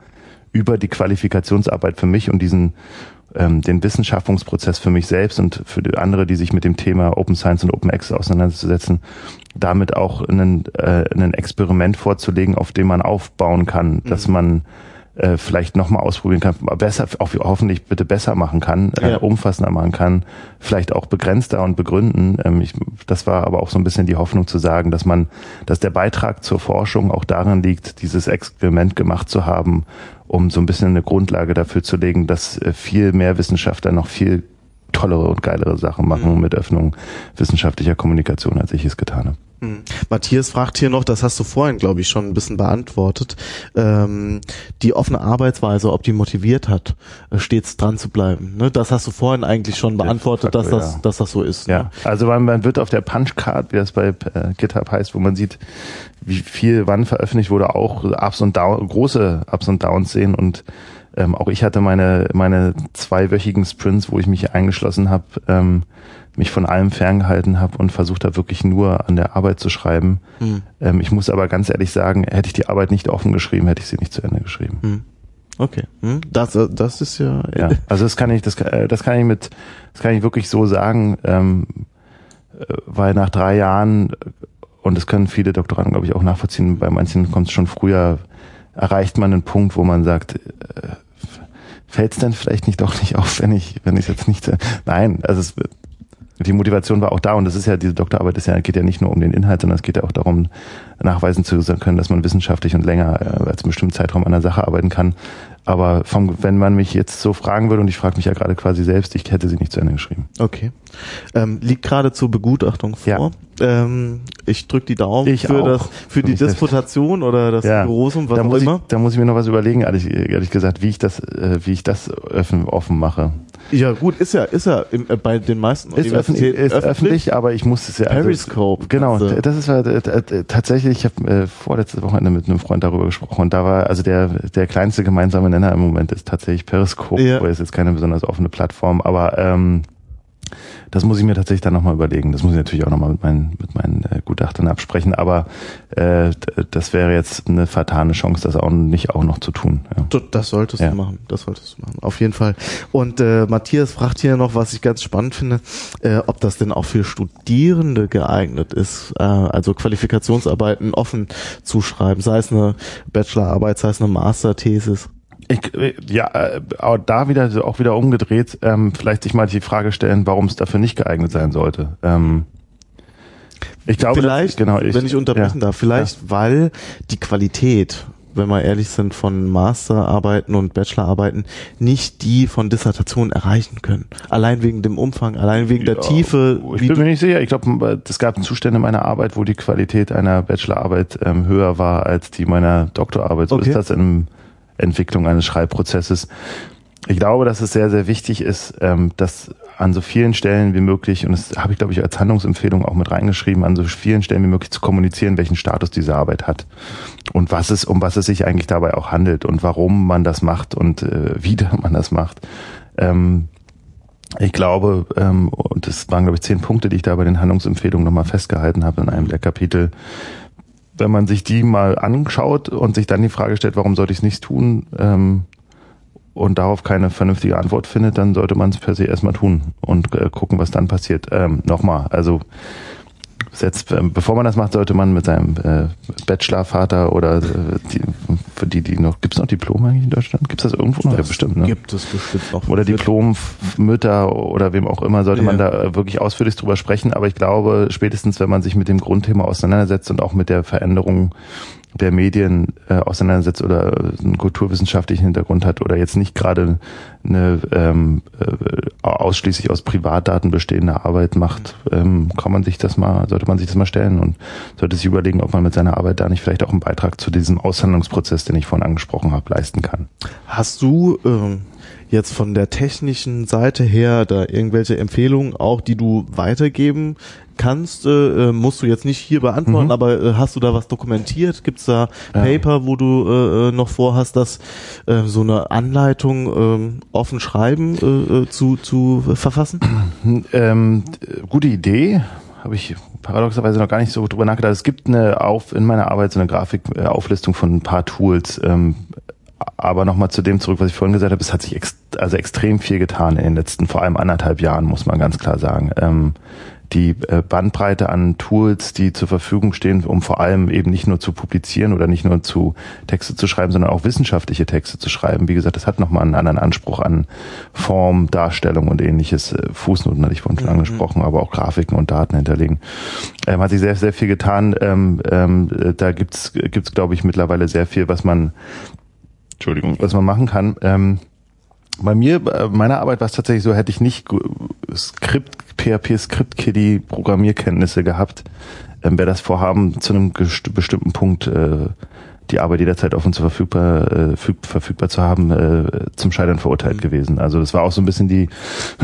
über die Qualifikationsarbeit für mich und diesen ähm, den Wissenschaftungsprozess für mich selbst und für andere, die sich mit dem Thema Open Science und Open Access auseinanderzusetzen, damit auch ein, äh, ein Experiment vorzulegen, auf dem man aufbauen kann, dass Mhm. man äh, vielleicht nochmal ausprobieren kann, besser, auch hoffentlich bitte besser machen kann, äh, Ja. umfassender machen kann, vielleicht auch begrenzter und begründen. Ähm, ich, das war aber auch so ein bisschen die Hoffnung zu sagen, dass man, dass der Beitrag zur Forschung auch darin liegt, dieses Experiment gemacht zu haben, um so ein bisschen eine Grundlage dafür zu legen, dass äh, viel mehr Wissenschaftler noch viel tollere und geilere Sachen machen Mhm. mit Öffnung wissenschaftlicher Kommunikation, als ich es getan habe. Hm. Matthias fragt hier noch, das hast du vorhin, glaube ich, schon ein bisschen beantwortet, ähm, die offene Arbeitsweise, ob die motiviert hat, äh, stets dran zu bleiben. Ne? Das hast du vorhin eigentlich schon beantwortet, dass das, ja. dass das so ist. Ne? Ja, also man, man wird auf der Punchcard, wie das bei äh, GitHub heißt, wo man sieht, wie viel wann veröffentlicht wurde, auch Ups und Downs, große Ups und Downs sehen und ähm, auch ich hatte meine meine zweiwöchigen Sprints, wo ich mich eingeschlossen habe, ähm, mich von allem ferngehalten habe und versucht habe, wirklich nur an der Arbeit zu schreiben. Hm. Ähm, ich muss aber ganz ehrlich sagen, hätte ich die Arbeit nicht offen geschrieben, hätte ich sie nicht zu Ende geschrieben. Hm. Okay. Hm. Das, äh, das ist ja, Ja, also das kann ich, das, kann- äh, das kann ich mit, das kann ich wirklich so sagen, ähm, äh, weil nach drei Jahren, und das können viele Doktoranden, glaube ich, auch nachvollziehen, bei manchen kommt es schon früher, erreicht man einen Punkt, wo man sagt, äh, fällt es denn vielleicht nicht doch nicht auf, wenn ich, wenn ich jetzt nicht, äh, nein, also es, die Motivation war auch da und das ist ja, diese Doktorarbeit ist geht ja nicht nur um den Inhalt, sondern es geht ja auch darum, nachweisen zu können, dass man wissenschaftlich und länger äh, als einen bestimmten Zeitraum an der Sache arbeiten kann. Aber vom, wenn man mich jetzt so fragen würde, und ich frage mich ja gerade quasi selbst, ich hätte sie nicht zu Ende geschrieben. Okay. Ähm, liegt gerade zur Begutachtung vor. Ähm, ich drücke die Daumen Ich für auch. das, für Für die. Disputation oder das Glosum, was da auch muss, ich, immer. da muss ich mir noch was überlegen, ehrlich, ehrlich gesagt, wie ich das, äh, wie ich das offen, offen mache. Ja gut, ist ja, ist ja im, äh, bei den meisten Ist, öffentlich, ist öffentlich, aber ich muss es ja. also- Periscope. Genau, das ist äh, äh, tatsächlich, ich habe äh, vorletzte Wochenende mit einem Freund darüber gesprochen und da war, also der, der kleinste gemeinsame Nenner im Moment ist tatsächlich Periscope, Ja. wo ist jetzt keine besonders offene Plattform, aber ähm, das muss ich mir tatsächlich dann nochmal überlegen. Das muss ich natürlich auch nochmal mit meinen, mit meinen äh, Gutachtern absprechen, aber äh, das wäre jetzt eine vertane Chance, das auch nicht auch noch zu tun. Ja. Das solltest Ja. du machen. Das solltest du machen. Auf jeden Fall. Und äh, Matthias fragt hier noch, was ich ganz spannend finde, äh, ob das denn auch für Studierende geeignet ist, äh, also Qualifikationsarbeiten offen zu schreiben, sei es eine Bachelorarbeit, sei es eine Masterthesis. Ich, äh, ja, äh, auch da wieder auch wieder umgedreht, ähm, vielleicht sich mal die Frage stellen, warum es dafür nicht geeignet sein sollte. Ähm, ich glaube, vielleicht, dass, genau, wenn ich unterbrechen ja, darf, vielleicht weil die Qualität, wenn wir ehrlich sind, von Masterarbeiten und Bachelorarbeiten nicht die von Dissertationen erreichen können. Allein wegen dem Umfang, allein wegen der Ja, Tiefe. Ich bin mir nicht sicher. Ich glaube, es gab Zustände meiner Arbeit, wo die Qualität einer Bachelorarbeit ähm, höher war als die meiner Doktorarbeit. So Okay. ist das in Entwicklung eines Schreibprozesses. Ich glaube, dass es sehr, sehr wichtig ist, ähm, dass an so vielen Stellen wie möglich, und das habe ich, glaube ich, als Handlungsempfehlung auch mit reingeschrieben, an so vielen Stellen wie möglich zu kommunizieren, welchen Status diese Arbeit hat und was es, um was es sich eigentlich dabei auch handelt und warum man das macht und äh, wie (laughs) man das macht. Ähm, ich glaube, ähm, und das waren, glaube ich, zehn Punkte, die ich da bei den Handlungsempfehlungen nochmal festgehalten habe in einem der Kapitel. Wenn man sich die mal anschaut und sich dann die Frage stellt, warum sollte ich es nicht tun, ähm, und darauf keine vernünftige Antwort findet, dann sollte man es per se erstmal tun und äh, gucken, was dann passiert. Ähm, Nochmal, also setzt, ähm, bevor man das macht, sollte man mit seinem äh, Bachelorvater oder äh, die, für die, die noch, gibt's noch Diplome eigentlich in Deutschland? Gibt's das irgendwo noch? ja, bestimmt, ne? Gibt es bestimmt noch. oder Diplommütter oder wem auch immer, sollte man Ja. da äh, wirklich ausführlich drüber sprechen. Aber ich glaube, spätestens wenn man sich mit dem Grundthema auseinandersetzt und auch mit der Veränderung der Medien äh, auseinandersetzt oder einen kulturwissenschaftlichen Hintergrund hat oder jetzt nicht gerade eine ähm, äh, ausschließlich aus Privatdaten bestehende Arbeit macht, ähm, kann man sich das mal, sollte man sich das mal stellen und sollte sich überlegen, ob man mit seiner Arbeit da nicht vielleicht auch einen Beitrag zu diesem Aushandlungsprozess, den ich vorhin angesprochen habe, leisten kann. Hast du ähm, jetzt von der technischen Seite her da irgendwelche Empfehlungen auch, die du weitergeben kannst, äh, äh, musst du jetzt nicht hier beantworten, mhm. aber äh, hast du da was dokumentiert? Gibt's da Paper, ja. wo du äh, äh, noch vorhast, dass äh, so eine Anleitung äh, offen schreiben äh, äh, zu, zu verfassen? (clears throat) Ähm, gute Idee, habe ich paradoxerweise noch gar nicht so drüber nachgedacht. Es gibt eine auf in meiner Arbeit so eine Grafikauflistung von ein paar Tools. Ähm, aber nochmal zu dem zurück, was ich vorhin gesagt habe, es hat sich ex also extrem viel getan in den letzten, vor allem anderthalb Jahren, muss man ganz klar sagen. Ähm, die äh, Bandbreite an Tools, die zur Verfügung stehen, um vor allem eben nicht nur zu publizieren oder nicht nur zu Texte zu schreiben, sondern auch wissenschaftliche Texte zu schreiben. Wie gesagt, das hat nochmal einen anderen Anspruch an Form, Darstellung und ähnliches. Äh, Fußnoten hatte ich vorhin schon mhm. angesprochen, aber auch Grafiken und Daten hinterlegen. Ähm, hat sich sehr, sehr viel getan. Ähm, ähm, da gibt's, gibt's glaube ich, mittlerweile sehr viel, was man, Entschuldigung, was man machen kann. Ähm, bei mir, bei äh, meiner Arbeit war es tatsächlich so, hätte ich nicht Skript, PHP Script Kiddie Programmierkenntnisse gehabt, ähm, wäre das Vorhaben zu einem bestimmten Punkt äh, die Arbeit jederzeit offen zu verfügbar, äh, verfügbar zu haben, äh, zum Scheitern verurteilt mhm. gewesen. Also das war auch so ein bisschen die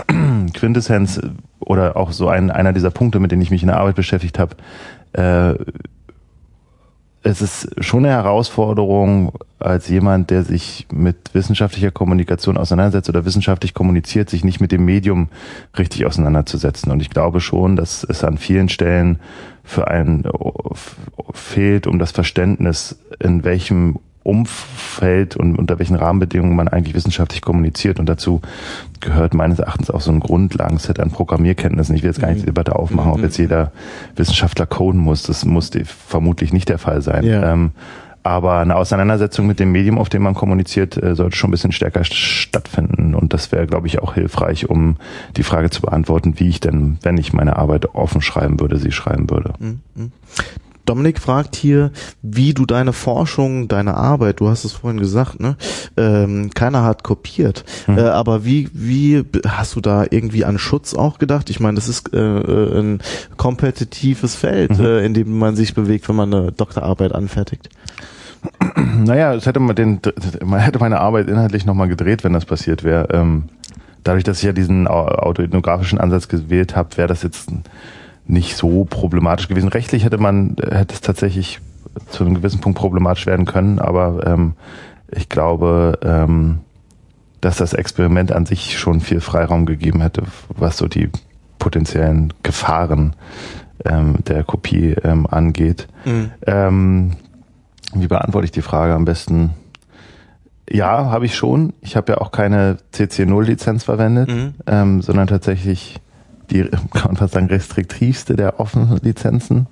(clears throat) Quintessenz oder auch so ein, einer dieser Punkte, mit denen ich mich in der Arbeit beschäftigt habe. Äh, es ist schon eine Herausforderung als jemand, der sich mit wissenschaftlicher Kommunikation auseinandersetzt oder wissenschaftlich kommuniziert, sich nicht mit dem Medium richtig auseinanderzusetzen. Und ich glaube schon, dass es an vielen Stellen für einen fehlt, um das Verständnis, in welchem Umfeld und unter welchen Rahmenbedingungen man eigentlich wissenschaftlich kommuniziert. Und dazu gehört meines Erachtens auch so ein Grundlagenset an Programmierkenntnissen. Ich will jetzt gar nicht die Debatte aufmachen, ob jetzt jeder Wissenschaftler coden muss. Das muss vermutlich nicht der Fall sein. Ja. Ähm, aber eine Auseinandersetzung mit dem Medium, auf dem man kommuniziert, äh, sollte schon ein bisschen stärker stattfinden. Und das wäre, glaube ich, auch hilfreich, um die Frage zu beantworten, wie ich denn, wenn ich meine Arbeit offen schreiben würde, sie schreiben würde. Dominik fragt hier, wie du deine Forschung, deine Arbeit, du hast es vorhin gesagt, ne? Ähm, keiner hat kopiert. Mhm. Äh, aber wie, wie hast du da irgendwie an Schutz auch gedacht? Ich meine, das ist äh, äh, ein kompetitives Feld, mhm. äh, in dem man sich bewegt, wenn man eine Doktorarbeit anfertigt. (clears throat) Naja, es hätte man den, man hätte meine Arbeit inhaltlich nochmal gedreht, wenn das passiert wäre. Ähm, dadurch, dass ich ja diesen autoethnografischen Ansatz gewählt habe, wäre das jetzt nicht so problematisch gewesen. Rechtlich hätte man, hätte es tatsächlich zu einem gewissen Punkt problematisch werden können, aber ähm, ich glaube, ähm, dass das Experiment an sich schon viel Freiraum gegeben hätte, was so die potenziellen Gefahren ähm, der Kopie ähm, angeht. Mhm. Ähm, wie beantworte ich die Frage am besten? Ja, habe ich schon. Ich habe ja auch keine CC0-Lizenz verwendet, mhm. ähm, sondern tatsächlich die, (laughs) kann man fast sagen, restriktivste der offenen Lizenzen.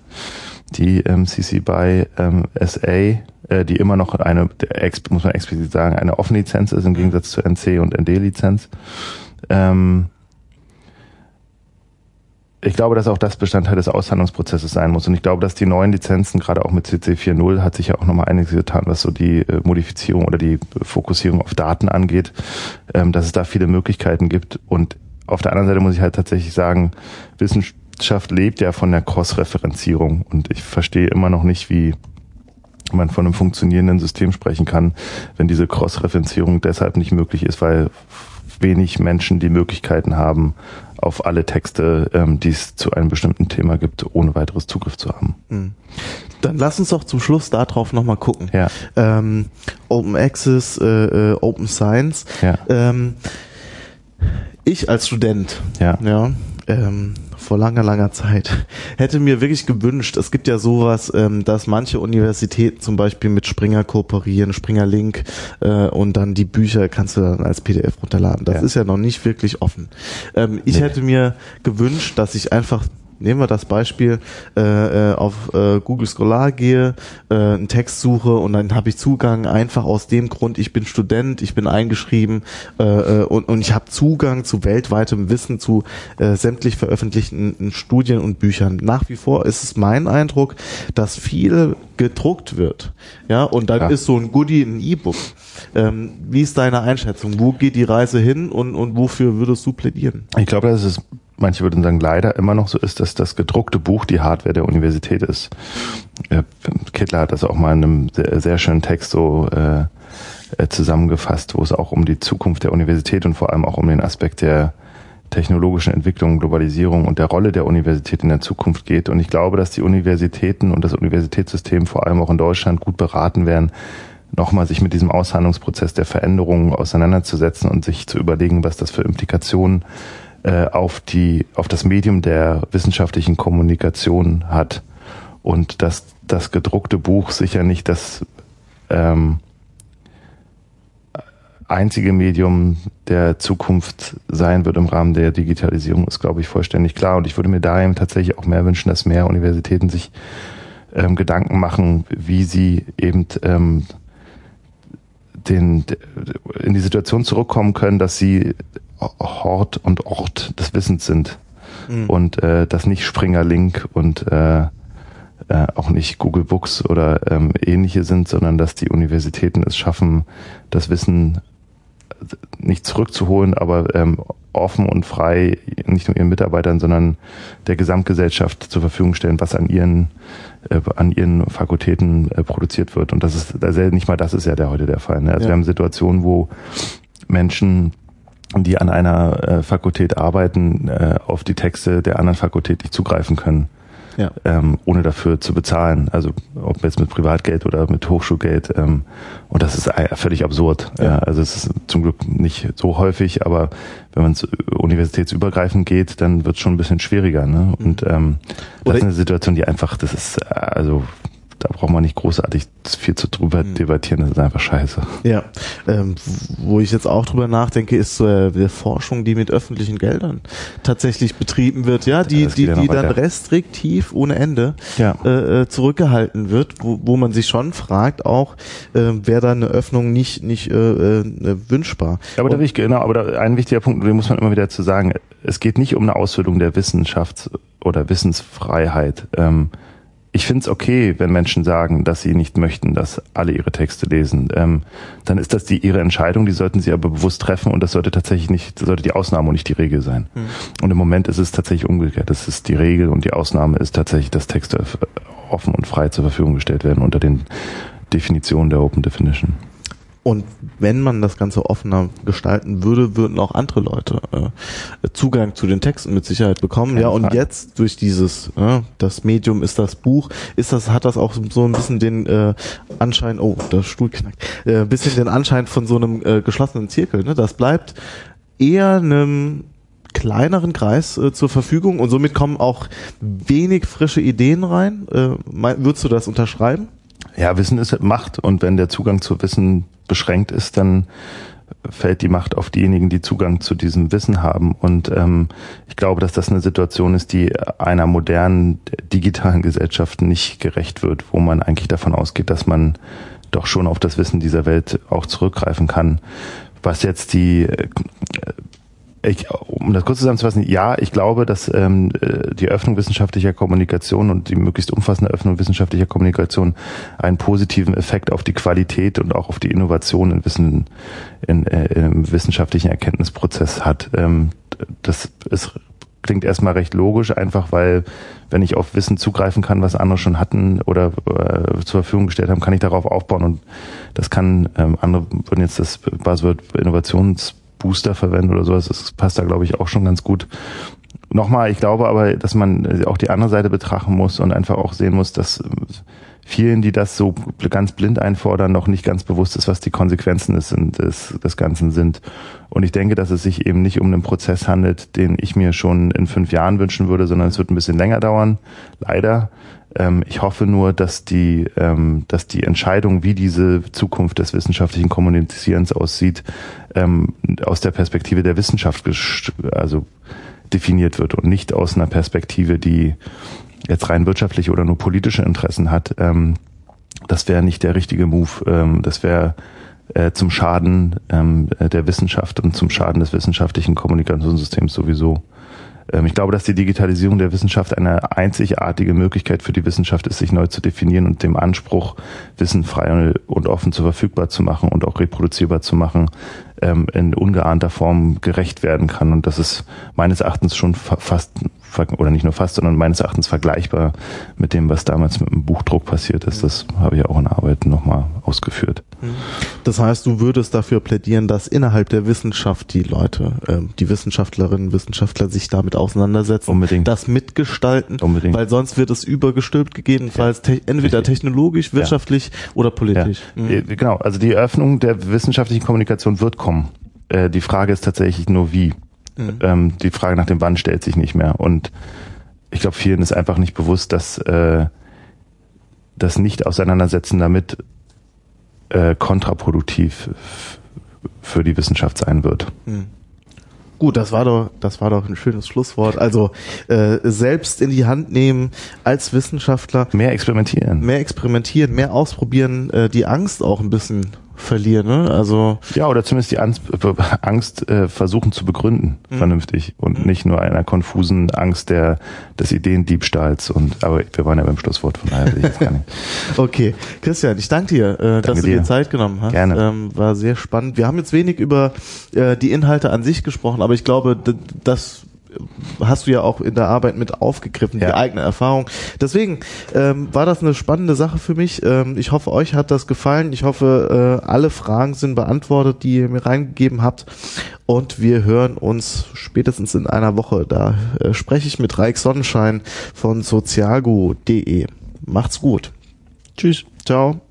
Die ähm, CC BY ähm, SA, äh, die immer noch eine, muss man explizit sagen, eine offene Lizenz ist im Gegensatz zur NC und ND-Lizenz. Ähm, ich glaube, dass auch das Bestandteil des Aushandlungsprozesses sein muss. Und ich glaube, dass die neuen Lizenzen, gerade auch mit CC 4.0, hat sich ja auch nochmal einiges getan, was so die äh, Modifizierung oder die Fokussierung auf Daten angeht, ähm, dass es da viele Möglichkeiten gibt. Und auf der anderen Seite muss ich halt tatsächlich sagen, Wissenschaft lebt ja von der Cross-Referenzierung und ich verstehe immer noch nicht, wie man von einem funktionierenden System sprechen kann, wenn diese Cross-Referenzierung deshalb nicht möglich ist, weil wenig Menschen die Möglichkeiten haben, auf alle Texte, ähm, die es zu einem bestimmten Thema gibt, ohne weiteres Zugriff zu haben. Hm. Dann lass uns doch zum Schluss darauf nochmal gucken. Ja. Ähm, Open Access, äh, äh, Open Science. Ja. Ähm, ich als Student, ja, ja ähm, vor langer, langer Zeit, (laughs) hätte mir wirklich gewünscht, es gibt ja sowas, ähm, dass manche Universitäten zum Beispiel mit Springer kooperieren, Springer Link äh, und dann die Bücher kannst du dann als PDF runterladen. Das ja. ist ja noch nicht wirklich offen. Ähm, ich nee. hätte mir gewünscht, dass ich einfach nehmen wir das Beispiel, äh, äh, auf äh, Google Scholar gehe, äh, einen Text suche und dann habe ich Zugang einfach aus dem Grund, ich bin Student, ich bin eingeschrieben äh, äh und, und ich habe Zugang zu weltweitem Wissen, zu äh, sämtlich veröffentlichten Studien und Büchern. Nach wie vor ist es mein Eindruck, dass viel gedruckt wird. Ja, und dann ja. ist so ein Goodie ein E-Book. Ähm, wie ist deine Einschätzung? Wo geht die Reise hin und, und wofür würdest du plädieren? Ich glaube, dass es manche würden sagen, leider immer noch so ist, dass das gedruckte Buch die Hardware der Universität ist. Äh, Kittler hat das auch mal in einem sehr, sehr schönen Text so äh, äh, zusammengefasst, wo es auch um die Zukunft der Universität und vor allem auch um den Aspekt der technologischen Entwicklung, Globalisierung und der Rolle der Universität in der Zukunft geht. Und ich glaube, dass die Universitäten und das Universitätssystem vor allem auch in Deutschland gut beraten werden, nochmal sich mit diesem Aushandlungsprozess der Veränderungen auseinanderzusetzen und sich zu überlegen, was das für Implikationen auf die, auf das Medium der wissenschaftlichen Kommunikation hat. Und dass das gedruckte Buch sicher nicht das ähm, einzige Medium der Zukunft sein wird im Rahmen der Digitalisierung, ist, glaube ich, vollständig klar. Und ich würde mir da eben tatsächlich auch mehr wünschen, dass mehr Universitäten sich ähm, Gedanken machen, wie sie eben ähm, den, in die Situation zurückkommen können, dass sie Hort und Ort des Wissens sind mhm. und äh, das nicht Springer Link und äh, äh, auch nicht Google Books oder ähm, ähnliche sind, sondern dass die Universitäten es schaffen, das Wissen nicht zurückzuholen, aber ähm, offen und frei nicht nur ihren Mitarbeitern, sondern der Gesamtgesellschaft zur Verfügung stellen, was an ihren äh, an ihren Fakultäten äh, produziert wird. Und das ist also nicht mal das ist ja der heute der Fall. Ne? Also ja. wir haben Situationen, wo Menschen die an einer äh, Fakultät arbeiten, äh, auf die Texte der anderen Fakultät nicht zugreifen können ja. ähm, ohne dafür zu bezahlen. Also ob jetzt mit Privatgeld oder mit Hochschulgeld. Ähm, und das ist völlig absurd. Ja. ja. also es ist zum Glück nicht so häufig, aber wenn man es universitätsübergreifend geht, dann wird es schon ein bisschen schwieriger. Ne? Und ähm, das oder ist eine Situation, die einfach, das ist äh, also da braucht man nicht großartig viel zu drüber mhm. debattieren, das ist einfach scheiße. Ja, ähm, wo ich jetzt auch drüber nachdenke, ist äh, die Forschung, die mit öffentlichen Geldern tatsächlich betrieben wird, ja, die, die, die dann restriktiv ohne Ende ja. Äh, äh, zurückgehalten wird, wo, wo man sich schon fragt auch, äh, wäre da eine Öffnung nicht, nicht äh, äh, wünschbar. Ja, aber da will ich, genau, aber da, ein wichtiger Punkt, den muss man immer wieder zu sagen, es geht nicht um eine Ausbildung der Wissenschafts- oder Wissensfreiheit. Ähm, ich finde es okay, wenn Menschen sagen, dass sie nicht möchten, dass alle ihre Texte lesen. Ähm, dann ist das die ihre Entscheidung, die sollten sie aber bewusst treffen und das sollte tatsächlich nicht, das sollte die Ausnahme und nicht die Regel sein. Mhm. Und im Moment ist es tatsächlich umgekehrt. Das ist die Regel und die Ausnahme ist tatsächlich, dass Texte offen und frei zur Verfügung gestellt werden unter den Definitionen der Open Definition. Und wenn man das Ganze offener gestalten würde, würden auch andere Leute äh, Zugang zu den Texten mit Sicherheit bekommen. ja, und Fall. jetzt durch dieses, äh, das Medium ist das Buch, ist das, hat das auch so ein bisschen den äh, Anschein, oh, der Stuhl knackt, äh, bisschen den Anschein von so einem äh, geschlossenen Zirkel. Ne? Das bleibt eher einem kleineren Kreis äh, zur Verfügung und somit kommen auch wenig frische Ideen rein. Äh, würdest du das unterschreiben? Ja, Wissen ist Macht und wenn der Zugang zu Wissen beschränkt ist, dann fällt die Macht auf diejenigen, die Zugang zu diesem Wissen haben. Und ähm, ich glaube, dass das eine Situation ist, die einer modernen digitalen Gesellschaft nicht gerecht wird, wo man eigentlich davon ausgeht, dass man doch schon auf das Wissen dieser Welt auch zurückgreifen kann. Was jetzt die äh, ich, um das kurz zusammenzufassen, ja, ich glaube, dass ähm, äh, die Öffnung wissenschaftlicher Kommunikation und die möglichst umfassende Öffnung wissenschaftlicher Kommunikation einen positiven Effekt auf die Qualität und auch auf die Innovation in Wissen, in, äh, im wissenschaftlichen Erkenntnisprozess hat. Ähm, das ist, klingt erstmal recht logisch, einfach weil, wenn ich auf Wissen zugreifen kann, was andere schon hatten oder äh, zur Verfügung gestellt haben, kann ich darauf aufbauen und das kann, ähm, andere würden jetzt das Buzzword Innovations Booster verwenden oder sowas. Das passt da, glaube ich, auch schon ganz gut. Nochmal, ich glaube aber, dass man auch die andere Seite betrachten muss und einfach auch sehen muss, dass vielen, die das so ganz blind einfordern, noch nicht ganz bewusst ist, was die Konsequenzen des, des, des Ganzen sind. Und ich denke, dass es sich eben nicht um einen Prozess handelt, den ich mir schon in fünf Jahren wünschen würde, sondern es wird ein bisschen länger dauern, leider. Ähm, ich hoffe nur, dass die, ähm, dass die Entscheidung, wie diese Zukunft des wissenschaftlichen Kommunizierens aussieht, ähm, aus der Perspektive der Wissenschaft, also definiert wird und nicht aus einer Perspektive, die jetzt rein wirtschaftliche oder nur politische Interessen hat, ähm, das wäre nicht der richtige Move. Ähm, das wäre äh, zum Schaden ähm, der Wissenschaft und zum Schaden des wissenschaftlichen Kommunikationssystems sowieso. Ähm, ich glaube, dass die Digitalisierung der Wissenschaft eine einzigartige Möglichkeit für die Wissenschaft ist, sich neu zu definieren und dem Anspruch, Wissen frei und offen zu verfügbar zu machen und auch reproduzierbar zu machen, ähm, in ungeahnter Form gerecht werden kann. Und das ist meines Erachtens schon fast oder nicht nur fast, sondern meines Erachtens vergleichbar mit dem, was damals mit dem Buchdruck passiert ist. Das habe ich auch in Arbeiten nochmal ausgeführt. Das heißt, du würdest dafür plädieren, dass innerhalb der Wissenschaft die Leute, äh, die Wissenschaftlerinnen, Wissenschaftler sich damit auseinandersetzen, Unbedingt. das mitgestalten, Unbedingt. weil sonst wird es übergestülpt, gegebenenfalls te entweder Richtig. technologisch, wirtschaftlich ja. oder politisch. Ja. Mhm. Genau, also die Eröffnung der wissenschaftlichen Kommunikation wird kommen. Äh, die Frage ist tatsächlich nur wie. Mhm. Ähm, die Frage nach dem Wann stellt sich nicht mehr. Und ich glaube, vielen ist einfach nicht bewusst, dass äh, das Nicht-Auseinandersetzen damit äh, kontraproduktiv für die Wissenschaft sein wird. Mhm. Gut, das war doch, das war doch ein schönes Schlusswort. Also äh, selbst in die Hand nehmen als Wissenschaftler. Mehr experimentieren. Mehr experimentieren, mehr ausprobieren, äh, die Angst auch ein bisschen verlieren. Ne? Also ja, oder zumindest die Angst, Angst äh, versuchen zu begründen, mhm. vernünftig und mhm. nicht nur einer konfusen Angst der des Ideendiebstahls. Und aber wir waren ja beim Schlusswort von daher ich jetzt gar nicht. (laughs) okay, Christian, ich danke dir, äh, danke dass du dir. dir Zeit genommen hast. Gerne. Ähm, war sehr spannend. Wir haben jetzt wenig über äh, die Inhalte an sich gesprochen, aber ich glaube, das hast du ja auch in der Arbeit mit aufgegriffen, ja. die eigene Erfahrung. Deswegen ähm, war das eine spannende Sache für mich. Ähm, ich hoffe, euch hat das gefallen. Ich hoffe, äh, alle Fragen sind beantwortet, die ihr mir reingegeben habt. Und wir hören uns spätestens in einer Woche. Da äh, spreche ich mit Reik Sonnenschein von sozialgo.de. Macht's gut. Tschüss. Ciao.